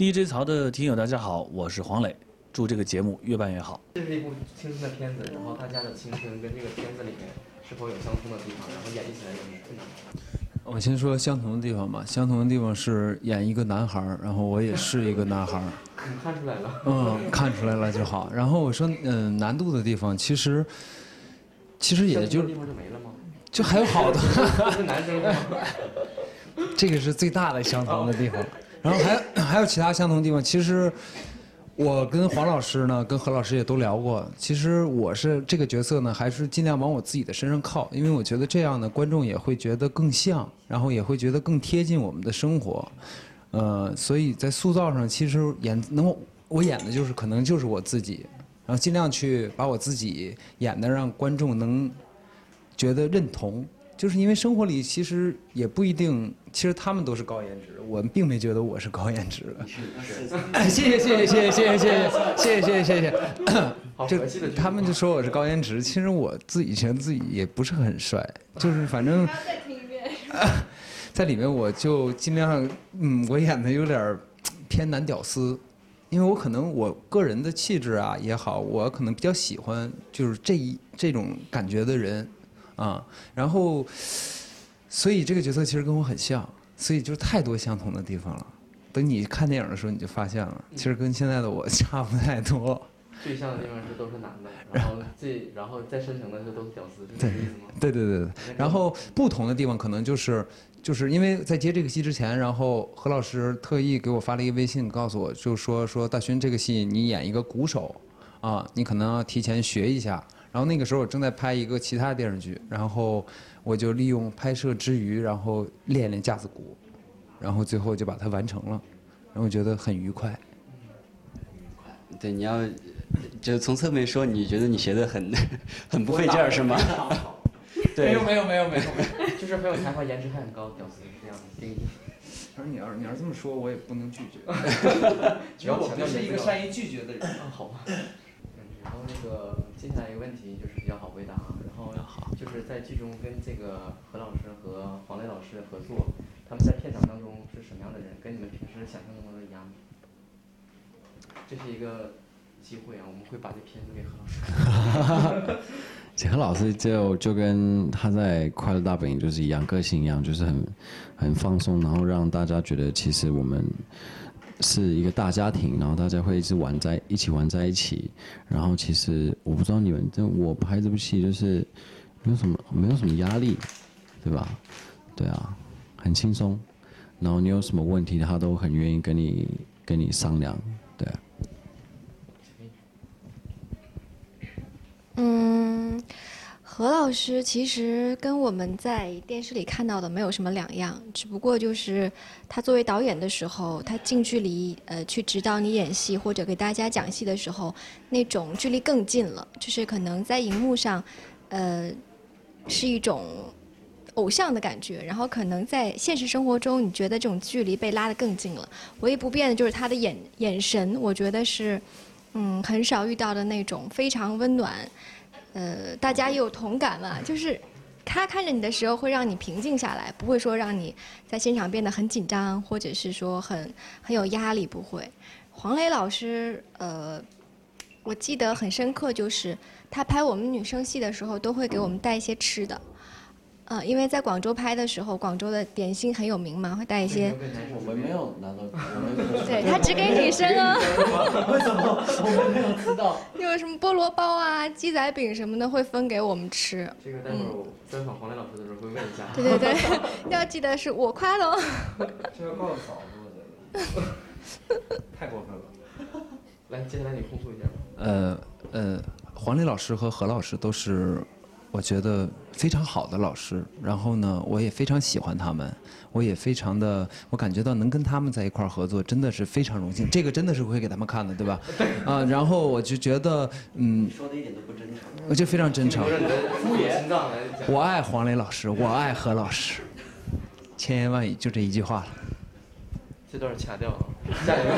DJ 曹的听友大家好，我是黄磊，祝这个节目越办越好。这是一部青春的片子，然后大家的青春跟这个片子里面是否有相通的地方，然后演绎起来有什么困难？我先说相同的地方吧，相同的地方是演一个男孩儿，然后我也是一个男孩儿，你看出来了，嗯，看出来了就好。然后我说，嗯，难度的地方其实，其实也就这地方就没了吗？就还有好多，是男生吗？这个是最大的相同的地方。然后还有 还有其他相同的地方，其实我跟黄老师呢，跟何老师也都聊过。其实我是这个角色呢，还是尽量往我自己的身上靠，因为我觉得这样呢，观众也会觉得更像，然后也会觉得更贴近我们的生活。呃，所以在塑造上，其实演能我演的就是可能就是我自己，然后尽量去把我自己演的让观众能觉得认同。就是因为生活里其实也不一定，其实他们都是高颜值，我并没觉得我是高颜值的。谢谢谢谢谢谢谢谢谢谢谢谢谢谢谢。好就和气的句子他们就说我是高颜值，其实我自己觉得自己也不是很帅，就是反正 在里面我就尽量，嗯，我演的有点偏男屌丝，因为我可能我个人的气质啊也好，我可能比较喜欢就是这一这种感觉的人，啊，然后，所以这个角色其实跟我很像，所以就是太多相同的地方了。等你看电影的时候，你就发现了，其实跟现在的我差不太多。最像的地方是都是男的，然后 最然后再深层的是都是屌丝，是这意思吗？对对对对，然后不同的地方可能就是就是因为在接这个戏之前，然后何老师特意给我发了一个微信，告诉我就说说大勋这个戏你演一个鼓手啊，你可能要提前学一下。然后那个时候我正在拍一个其他电视剧，然后我就利用拍摄之余，然后练练架子鼓，然后最后就把它完成了，然后我觉得很愉快。对，你要就从侧面说，你觉得你学的很 很不费劲儿是吗？对，没有没有没有没有。就是很有才华，颜值还很高，屌丝是这样的定义。他说你要是你要是这么说，我也不能拒绝。只要我不是一个善于拒绝的人。啊，好吧。嗯然后那个接下来一个问题就是比较好回答啊，然后就是在剧中跟这个何老师和黄磊老师合作，他们在片场当中是什么样的人？跟你们平时想象中的一样吗？这是一个机会啊，我们会把这片子给何老师。这何老师就就跟他在《快乐大本营》就是一样，个性一样，就是很很放松，然后让大家觉得其实我们是一个大家庭，然后大家会一直玩在一起玩在一起。然后其实我不知道你们，这我拍这部戏就是没有什么没有什么压力，对吧？对啊，很轻松。然后你有什么问题，他都很愿意跟你跟你商量，对。嗯，何老师其实跟我们在电视里看到的没有什么两样，只不过就是他作为导演的时候，他近距离呃去指导你演戏或者给大家讲戏的时候，那种距离更近了，就是可能在荧幕上，呃，是一种偶像的感觉，然后可能在现实生活中，你觉得这种距离被拉得更近了。唯一不变的就是他的眼眼神，我觉得是。嗯，很少遇到的那种非常温暖，呃，大家也有同感嘛，就是他看着你的时候会让你平静下来，不会说让你在现场变得很紧张，或者是说很很有压力，不会。黄磊老师，呃，我记得很深刻，就是他拍我们女生戏的时候，都会给我们带一些吃的。呃，因为在广州拍的时候，广州的点心很有名嘛，会带一些。我们没有拿到，我们对他只给女生哦。为什么我们没有知道？有什么菠萝包啊、鸡仔饼什么的会分给我们吃。这个待会儿我专访黄磊老师的时候会问一下。对对对，要记得是我夸的哦。这要告诉嫂子，我觉得太过分了。来，接下来你控诉一下吧。呃呃，黄磊老师和何老师都是我觉得非常好的老师，然后呢，我也非常喜欢他们，我也非常的，我感觉到能跟他们在一块儿合作，真的是非常荣幸。这个真的是会给他们看的，对吧？啊，然后我就觉得，嗯，说的一点都不真诚。我就非常真诚。我爱黄磊老师，我爱何老师，千言万语就这一句话了。这段掐掉了，下一个。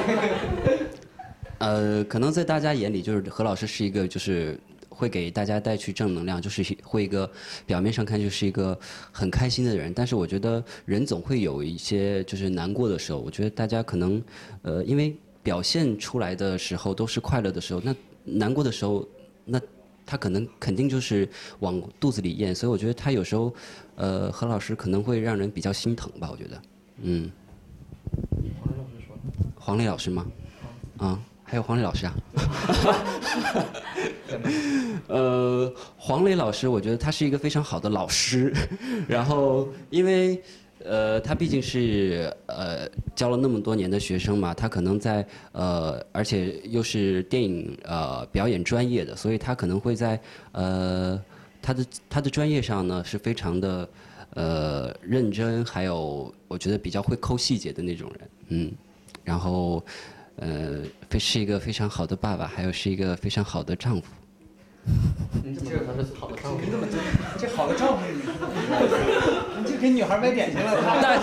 呃，可能在大家眼里，就是何老师是一个就是会给大家带去正能量，就是会一个表面上看就是一个很开心的人，但是我觉得人总会有一些就是难过的时候。我觉得大家可能呃，因为表现出来的时候都是快乐的时候，那难过的时候，那他可能肯定就是往肚子里咽，所以我觉得他有时候呃，何老师可能会让人比较心疼吧，我觉得，嗯。黄磊老师说。黄磊老师吗？啊。还有黄磊老师啊，呃，黄磊老师，我觉得他是一个非常好的老师，然后因为呃，他毕竟是呃教了那么多年的学生嘛，他可能在呃，而且又是电影呃表演专业的，所以他可能会在呃他的他的专业上呢是非常的呃认真，还有我觉得比较会抠细节的那种人，嗯，然后。呃，非是一个非常好的爸爸，还有是一个非常好的丈夫。你怎么知道他是好的丈夫？你怎么这好的丈夫？你就给女孩买点心了？那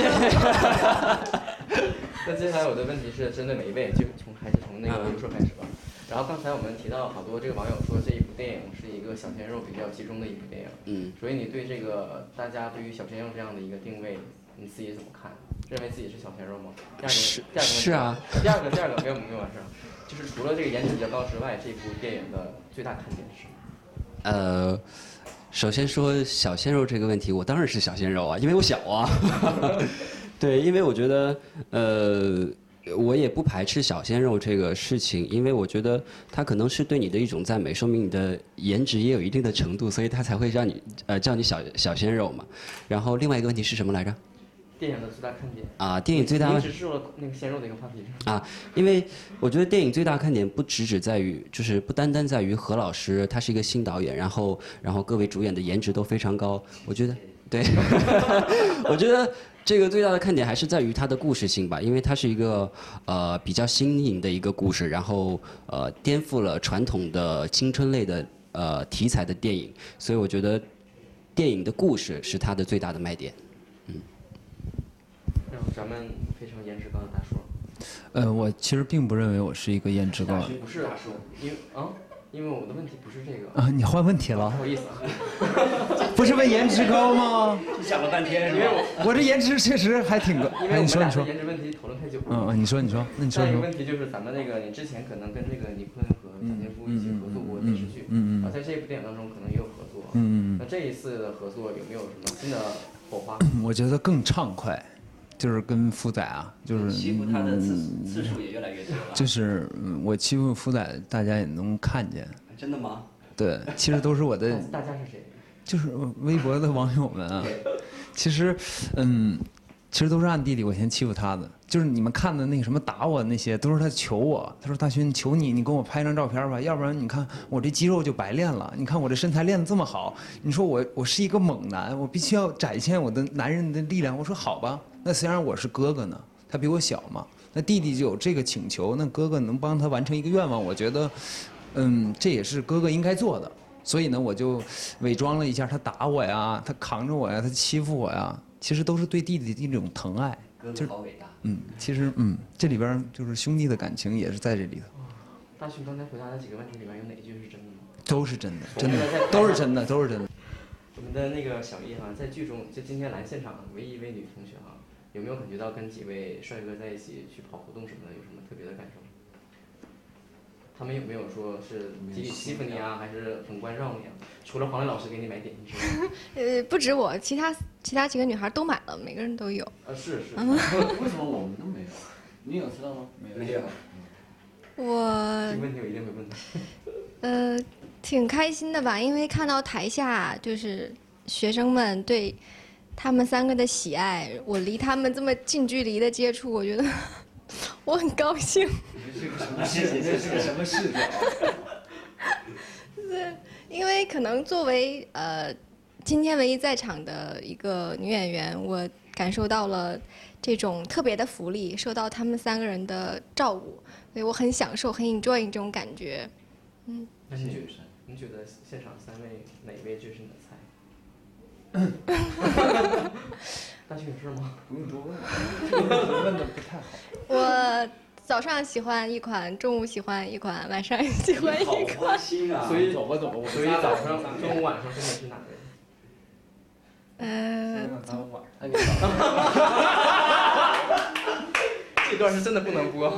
那接下来我的问题是针对每一位，就从还是从那个刘硕开始吧。然后刚才我们提到好多这个网友说这一部电影是一个小鲜肉比较集中的一部电影。嗯。所以你对这个大家对于小鲜肉这样的一个定位，你自己怎么看？认为自己是小鲜肉吗？是是啊。第二个第二个没有没有完事儿，就是除了这个颜值比较高之外，这部电影的最大看点是？呃，首先说小鲜肉这个问题，我当然是小鲜肉啊，因为我小啊。对，因为我觉得呃，我也不排斥小鲜肉这个事情，因为我觉得他可能是对你的一种赞美，说明你的颜值也有一定的程度，所以他才会让你呃叫你小小鲜肉嘛。然后另外一个问题是什么来着？电影的最大看点啊，电影最大。只是了那个鲜肉的一个话题啊，因为我觉得电影最大看点不只只在于，就是不单单在于何老师他是一个新导演，然后然后各位主演的颜值都非常高。我觉得，对，我觉得这个最大的看点还是在于它的故事性吧，因为它是一个呃比较新颖的一个故事，然后呃颠覆了传统的青春类的呃题材的电影，所以我觉得电影的故事是它的最大的卖点。咱们非常颜值高的大叔。呃，我其实并不认为我是一个颜值高。不是大叔，因为啊，因为我的问题不是这个。啊，你换问题了。不好意思。不是问颜值高吗？想了半天，因为我我这颜值确实还挺高。因为你说你说。颜值问题讨论太久。嗯嗯，你说你说，那你说一个问题就是咱们那个，你之前可能跟这个倪坤和蒋劲夫一起合作过电视剧，嗯嗯，啊，在这一部电影当中可能也有合作，嗯嗯嗯。那这一次的合作有没有什么新的火花？我觉得更畅快。就是跟福仔啊，就是欺负他的次次数也越来越多了。就是我欺负福仔，大家也能看见。真的吗？对，其实都是我的。大家是谁？就是微博的网友们啊。其实，嗯，其实都是暗地里我先欺负他的。就是你们看的那个什么打我那些，都是他求我。他说：“大勋，求你，你给我拍张照片吧，要不然你看我这肌肉就白练了。你看我这身材练得这么好，你说我我是一个猛男，我必须要展现我的男人的力量。”我说：“好吧。”那虽然我是哥哥呢，他比我小嘛，那弟弟就有这个请求，那哥哥能帮他完成一个愿望，我觉得，嗯，这也是哥哥应该做的。所以呢，我就伪装了一下，他打我呀，他扛着我呀，他欺负我呀，其实都是对弟弟的一种疼爱。哥哥好伟大。嗯，其实嗯，这里边就是兄弟的感情也是在这里头。大勋刚才回答的几个问题里面有哪一句是真的吗？都是真的，真的都是真的，都是真的。我们的那个小易哈，在剧中就今天来现场唯一一位女同学哈。有没有感觉到跟几位帅哥在一起去跑活动什么的，有什么特别的感受？他们有没有说是集体欺负你啊，还是很关照你啊？除了黄磊老师给你买点心之外，呃，不止我，其他其他几个女孩都买了，每个人都有。啊，是是。为什么我们都没有？你有知道吗？没有。我。这个问题我一定会问的。呃，挺开心的吧，因为看到台下就是学生们对。他们三个的喜爱，我离他们这么近距离的接触，我觉得 我很高兴。这是个什么事？这是个什么事？对，因为可能作为呃今天唯一在场的一个女演员，我感受到了这种特别的福利，受到他们三个人的照顾，所以我很享受，很 enjoy 这种感觉。嗯。那你觉得？你觉得现场三位哪位就是你的菜？大学有事吗？不用多问，问的不太好。我早上喜欢一款，中午喜欢一款，晚上喜欢一款。心 啊所以走吧走吧，我所以早上、中午、晚上分别是哪个人？呃，咱们晚这段是真的不能播。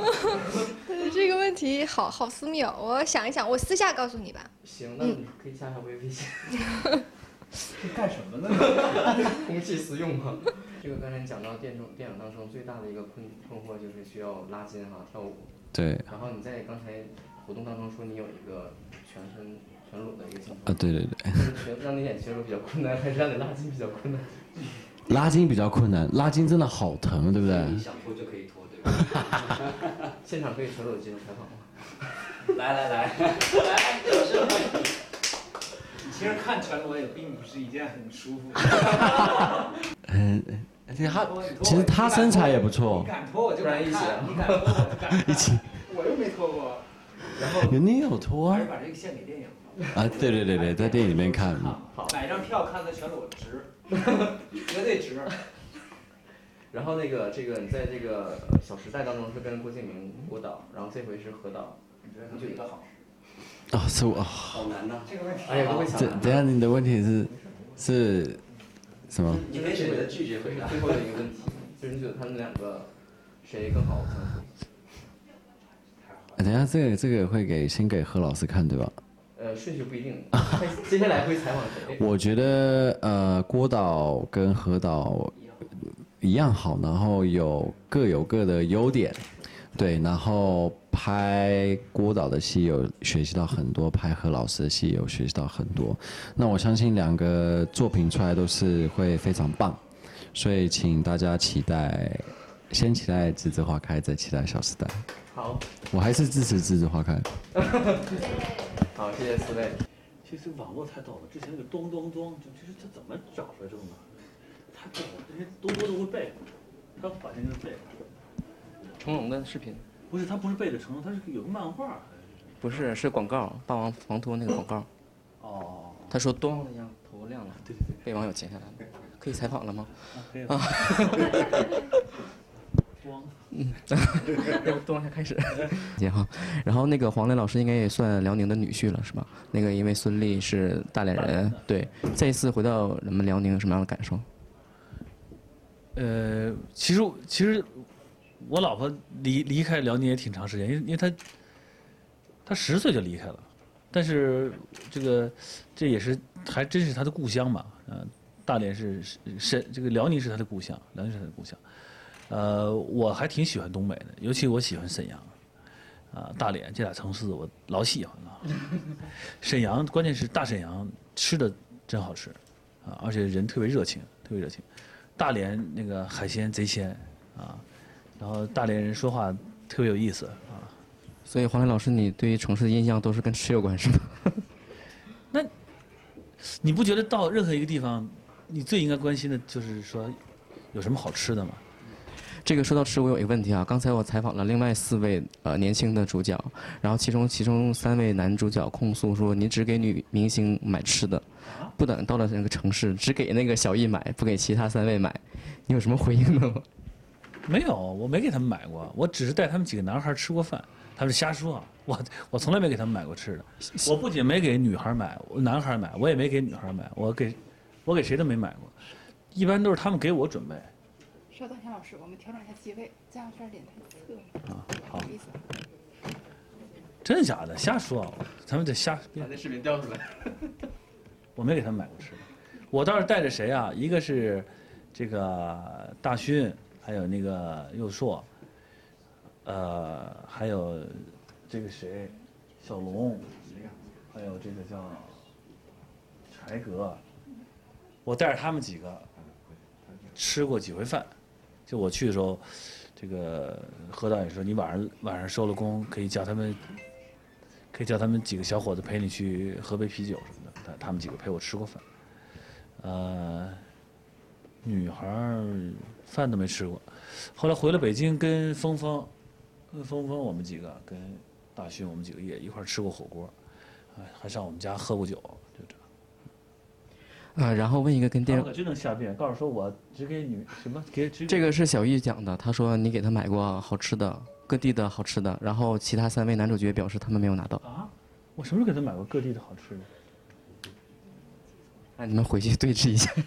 这个问题好好私密哦，我想一想，我私下告诉你吧。行，那你可以加下微微 信，干什么呢？公器私用嘛。这个刚才你讲到电中电影当中最大的一个困困惑就是需要拉筋哈，跳舞。对，然后你在刚才活动当中说你有一个全身全裸的一个情况啊头，对对对，是让你演全裸比较困难，还是让你拉筋比较困难？拉筋比较困难，拉筋真的好疼，对不对？你想脱就可以脱，对吧？现场可以全裸接受采访吗？来来来，其实看全裸也并不是一件很舒服的。嗯，而且他其实他身材也不错你，敢脱我就不然一起你敢脱我就敢一起。我又没脱过。然后你有脱啊还是？把这个献给电影。啊，对对对对，在电影里面看，好，买一张票看的全裸值，绝对值。然后那个这个你在这个《小时代》当中是跟郭敬明、郭导，然后这回是何导，你觉得哪一个好？哦，是我，哦好难呐。这个问题哎呀，都会想这等下你的问题是是什么？你可以选择拒绝回答。最后的一个问题，就是你觉得他们两个谁更好相处？等下这个这个会给先给何老师看对吧？呃，顺序不一定，会接下来会采访谁？我觉得呃，郭导跟何导一样好，然后有各有各的优点，对，然后拍郭导的戏有学习到很多，拍何老师的戏有学习到很多。那我相信两个作品出来都是会非常棒，所以请大家期待，先期待《栀子花开》，再期待《小时代》。好，我还是支持《栀子花开》。好，谢谢四位。其实网络太逗了，之前那个咚咚咚，就其实他怎么找出来这种呢？太逗了，这些多多都会背，他把这个背，成龙的视频不是他不是背着成龙，他是有个漫画。不是是广告，霸王防脱那个广告。哦，他说咚一下，头亮了，对对对，被网友截下来了。可以采访了吗？啊。光要不动一下开始。姐哈，然后那个黄磊老师应该也算辽宁的女婿了，是吧？那个因为孙俪是大连人，对，这一次回到咱们辽宁有什么样的感受？呃，其实其实我老婆离离开辽宁也挺长时间，因为因为她她十岁就离开了，但是这个这也是还真是她的故乡嘛，呃，大连是是沈这个辽宁是她的故乡，辽宁是她的故乡，呃，我还挺喜欢东北的，尤其我喜欢沈阳。啊，大连这俩城市我老喜欢了。沈阳关键是大沈阳吃的真好吃，啊，而且人特别热情，特别热情。大连那个海鲜贼鲜啊，然后大连人说话特别有意思啊。所以黄磊老师，你对于城市的印象都是跟吃有关是吗？那你不觉得到任何一个地方，你最应该关心的就是说有什么好吃的吗？这个说到吃，我有一个问题啊。刚才我采访了另外四位呃年轻的主角，然后其中其中三位男主角控诉说，你只给女明星买吃的，不等到了那个城市，只给那个小艺买，不给其他三位买。你有什么回应的吗？没有，我没给他们买过，我只是带他们几个男孩吃过饭。他们瞎说啊，我我从来没给他们买过吃的。我不仅没给女孩买，我男孩买，我也没给女孩买，我给我给谁都没买过，一般都是他们给我准备。稍等一下，老师，我们调整一下机位，这样有点脸太侧了。啊，不好好，意思啊。真的假的？瞎说啊，他们得瞎把。那视频调出来。我没给他们买过吃的，我倒是带着谁啊？一个是这个大勋，还有那个佑硕，呃，还有这个谁，小龙，还有这个叫柴格，我带着他们几个吃过几回饭。就我去的时候，这个何导演说你晚上晚上收了工，可以叫他们，可以叫他们几个小伙子陪你去喝杯啤酒什么的。他他们几个陪我吃过饭，呃，女孩儿饭都没吃过。后来回了北京，跟峰峰，跟峰峰我们几个，跟大勋我们几个也一块儿吃过火锅，啊，还上我们家喝过酒，就这样。啊，然后问一个跟电他们可真能瞎编，告诉说我只给女什么给只这个是小玉讲的，他说你给他买过好吃的，各地的好吃的，然后其他三位男主角表示他们没有拿到。啊，我什么时候给他买过各地的好吃的？那你们回去对峙一下。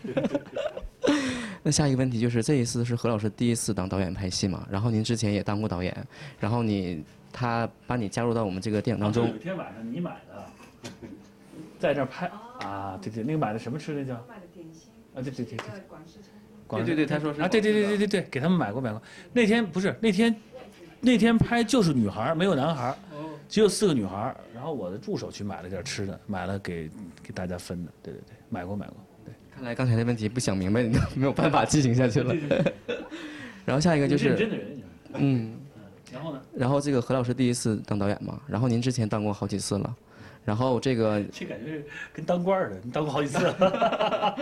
那下一个问题就是，这一次是何老师第一次当导演拍戏嘛？然后您之前也当过导演，然后你他把你加入到我们这个电影当中有一，天晚上你买的，在这儿拍啊，对对，那个买的什么吃的叫？买的点心，啊，对对对对，对对对他说是啊，对对对对对对，给他们买过买过。那天不是那天，那天拍就是女孩儿，没有男孩儿，只有四个女孩儿。然后我的助手去买了点吃的，买了给给大家分的。对对对，买过买过。对，看来刚才的问题不想明白，你就没有办法进行下去了。然后下一个就是，认真的人。嗯，然后呢？然后这个何老师第一次当导演嘛，然后您之前当过好几次了，然后这个这感觉是跟当官儿的，你当过好几次。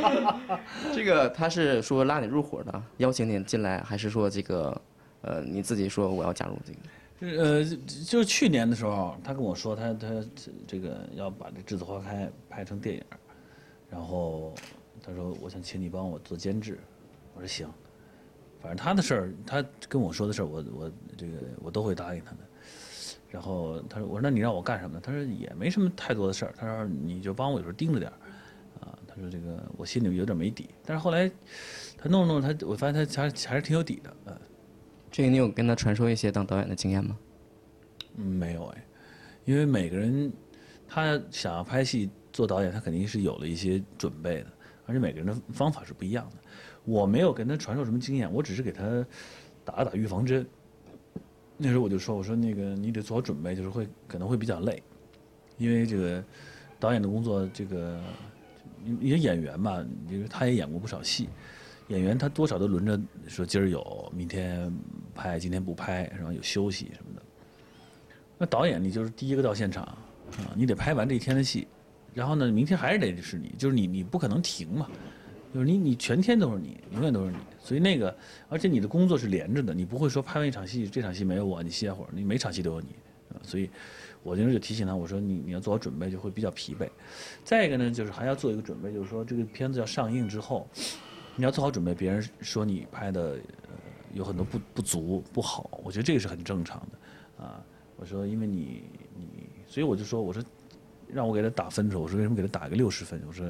这个他是说拉你入伙的，邀请你进来，还是说这个呃你自己说我要加入这个？就是呃，就是去年的时候，他跟我说他他这个要把这《栀子花开》拍成电影，然后他说我想请你帮我做监制，我说行，反正他的事儿，他跟我说的事儿，我我这个我都会答应他的。然后他说我说那你让我干什么呢？他说也没什么太多的事儿，他说你就帮我有时候盯着点儿，啊，他说这个我心里有点没底，但是后来他弄弄他我发现他还还是挺有底的，嗯。这个你有跟他传授一些当导演的经验吗？嗯，没有哎，因为每个人他想要拍戏做导演，他肯定是有了一些准备的，而且每个人的方法是不一样的。我没有跟他传授什么经验，我只是给他打了打预防针。那时候我就说，我说那个你得做好准备，就是会可能会比较累，因为这个导演的工作，这个一些演员嘛，因为他也演过不少戏，演员他多少都轮着说今儿有，明天拍，今天不拍，然后有休息什么的。那导演你就是第一个到现场啊，你得拍完这一天的戏，然后呢，明天还是得是你，就是你你不可能停嘛，就是你你全天都是你，永远都是你，所以那个而且你的工作是连着的，你不会说拍完一场戏，这场戏没有我，你歇会儿，你每场戏都有你，所以我那时候就提醒他，我说你你要做好准备，就会比较疲惫。再一个呢，就是还要做一个准备，就是说这个片子要上映之后，你要做好准备，别人说你拍的呃有很多不不足不好，我觉得这个是很正常的，啊。我说，因为你你，所以我就说，我说，让我给他打分的时候，我说为什么给他打个六十分？我说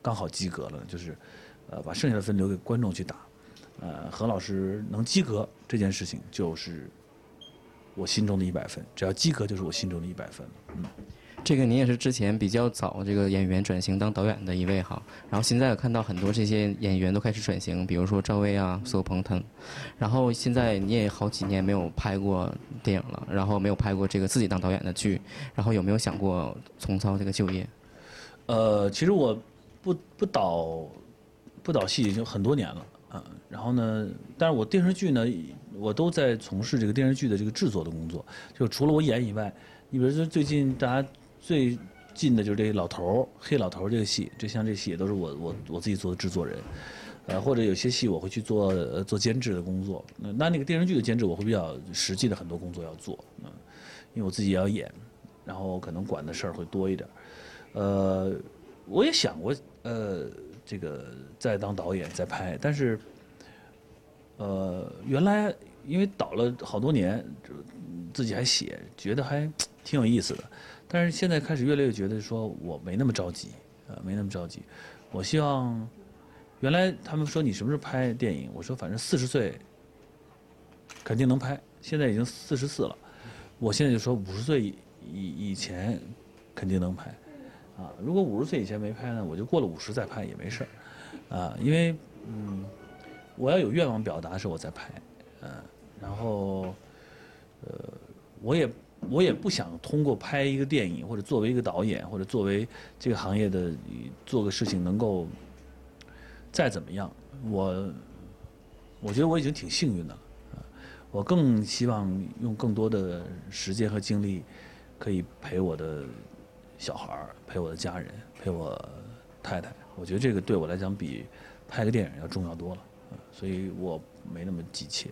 刚好及格了，就是，呃，把剩下的分留给观众去打。呃，何老师能及格这件事情，就是我心中的一百分。只要及格，就是我心中的一百分。嗯。这个您也是之前比较早这个演员转型当导演的一位哈，然后现在看到很多这些演员都开始转型，比如说赵薇啊、苏有朋他们，然后现在你也好几年没有拍过电影了，然后没有拍过这个自己当导演的剧，然后有没有想过重操这个旧业？呃，其实我不不导不导戏已经很多年了啊，然后呢，但是我电视剧呢，我都在从事这个电视剧的这个制作的工作，就除了我演以外，你比如说最近大家。最近的就是这个老头儿黑老头儿这个戏，就像这戏也都是我我我自己做的制作人，呃，或者有些戏我会去做做监制的工作。那那个电视剧的监制我会比较实际的很多工作要做，嗯，因为我自己也要演，然后可能管的事儿会多一点。呃，我也想过呃这个再当导演再拍，但是呃原来因为导了好多年，就自己还写，觉得还挺有意思的。但是现在开始越来越觉得说我没那么着急，啊，没那么着急。我希望，原来他们说你什么时候拍电影？我说反正四十岁肯定能拍。现在已经四十四了，我现在就说五十岁以以前肯定能拍。啊，如果五十岁以前没拍呢，我就过了五十再拍也没事儿。啊，因为嗯，我要有愿望表达的时候我再拍，嗯，然后呃，我也。我也不想通过拍一个电影，或者作为一个导演，或者作为这个行业的做个事情，能够再怎么样。我我觉得我已经挺幸运的了。我更希望用更多的时间和精力，可以陪我的小孩儿，陪我的家人，陪我太太。我觉得这个对我来讲比拍个电影要重要多了。所以我没那么急切。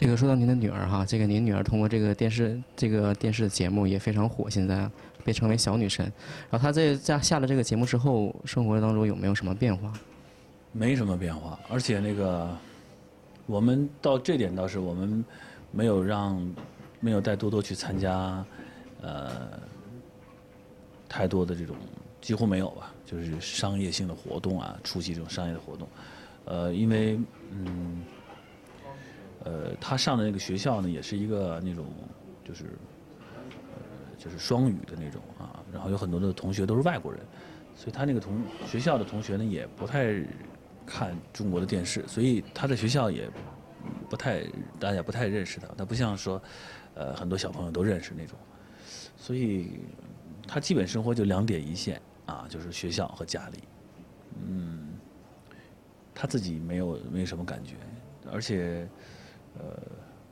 这个说到您的女儿哈，这个您女儿通过这个电视这个电视节目也非常火，现在被称为小女神。然后她在在下了这个节目之后，生活当中有没有什么变化？没什么变化，而且那个我们到这点倒是我们没有让没有带多多去参加呃太多的这种几乎没有吧，就是商业性的活动啊，出席这种商业的活动，呃，因为嗯呃他上的那个学校呢，也是一个那种就是呃就是双语的那种啊，然后有很多的同学都是外国人，所以他那个同学校的同学呢也不太看中国的电视，所以他在学校也不太大家不太认识他，他不像说呃很多小朋友都认识那种，所以他基本生活就两点一线啊，就是学校和家里，嗯，他自己没有没什么感觉，而且呃，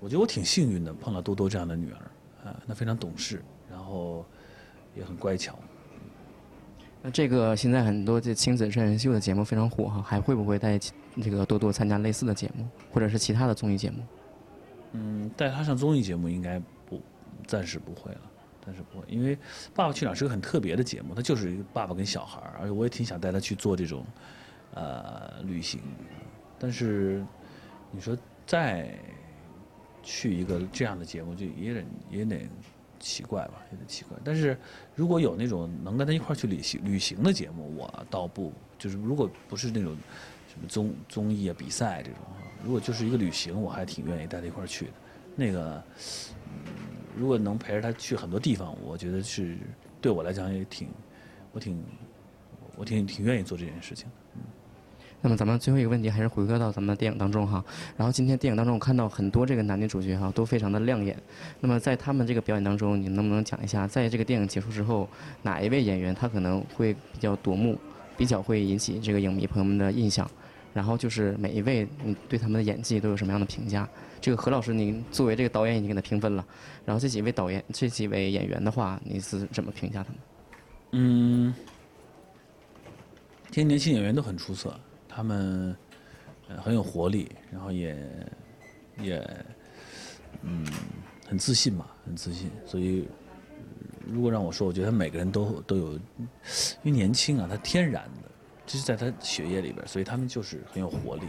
我觉得我挺幸运的，碰到多多这样的女儿啊，她非常懂事，然后也很乖巧。那这个现在很多这亲子真人秀的节目非常火哈，还会不会带这个多多参加类似的节目，或者是其他的综艺节目？嗯，带他上综艺节目应该不，暂时不会了，暂时不会，因为《爸爸去哪儿》是个很特别的节目，它就是一个爸爸跟小孩儿，而且我也挺想带他去做这种，呃，旅行，但是你说再去一个这样的节目，就也得也得奇怪吧，有点奇怪。但是如果有那种能跟他一块儿去旅行旅行的节目，我倒不就是如果不是那种什么综综艺啊、比赛这种，如果就是一个旅行，我还挺愿意带他一块儿去的。那个，嗯，如果能陪着他去很多地方，我觉得是对我来讲也挺，我挺，我挺挺愿意做这件事情的。那么咱们最后一个问题还是回归到咱们的电影当中哈。然后今天电影当中我看到很多这个男女主角哈都非常的亮眼。那么在他们这个表演当中，你能不能讲一下，在这个电影结束之后，哪一位演员他可能会比较夺目，比较会引起这个影迷朋友们的印象？然后就是每一位你对他们的演技都有什么样的评价？这个何老师，您作为这个导演已经给他评分了。然后这几位导演、这几位演员的话，你是怎么评价他们？嗯，这些年轻演员都很出色，他们呃很有活力，然后也也嗯很自信嘛，很自信。所以如果让我说，我觉得每个人都都有，因为年轻啊，他天然的，这是在他血液里边，所以他们就是很有活力。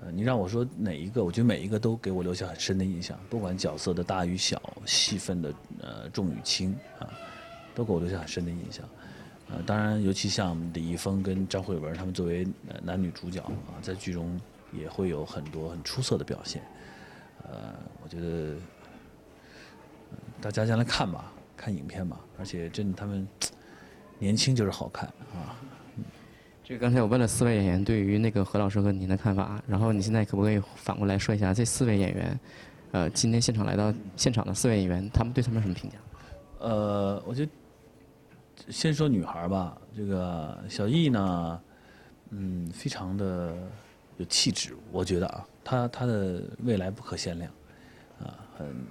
呃，你让我说哪一个，我觉得每一个都给我留下很深的印象，不管角色的大与小，戏份的呃重与轻啊，都给我留下很深的印象。呃，当然，尤其像李易峰跟张慧雯他们作为呃男女主角啊，在剧中也会有很多很出色的表现。呃，我觉得、呃大家将来看吧，看影片吧，而且真的他们年轻就是好看啊。这个刚才我问了四位演员对于那个何老师和您的看法，然后你现在可不可以反过来说一下这四位演员，呃，今天现场来到现场的四位演员，他们对他们有什么评价？呃，我觉得先说女孩吧，这个小艺呢，嗯，非常的有气质，我觉得啊，她她的未来不可限量，啊，很，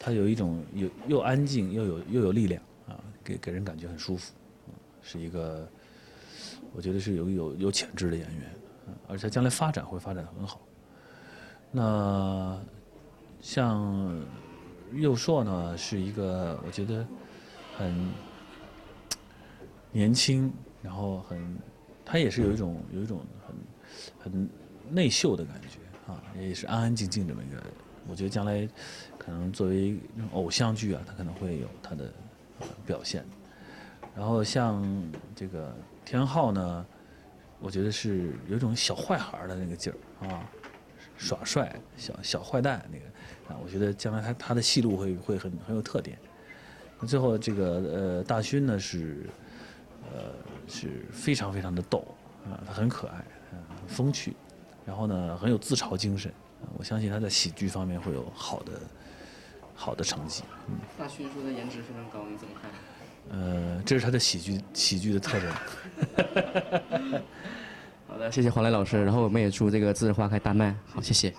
她有一种有又安静又有又有力量啊，给给人感觉很舒服，嗯是一个我觉得是有有有潜质的演员，而且将来发展会发展的很好。那像右硕呢，是一个我觉得很年轻，然后很，他也是有一种有一种很很内秀的感觉啊，也是安安静静这么一个。我觉得将来可能作为偶像剧啊，他可能会有他的表现。然后像这个田浩呢，我觉得是有一种小坏孩的那个劲儿啊，耍帅、小小坏蛋那个啊，我觉得将来他他的戏路会会很很有特点。那最后这个呃大勋呢是呃是非常非常的逗啊，他很可爱，啊，很风趣，然后呢很有自嘲精神，啊我相信他在喜剧方面会有好的好的成绩。嗯，大勋说的颜值非常高，你怎么看？呃，这是他的喜剧喜剧的特征。好的，谢谢黄磊老师，然后我们也祝这个栀子花开大卖，好，谢谢。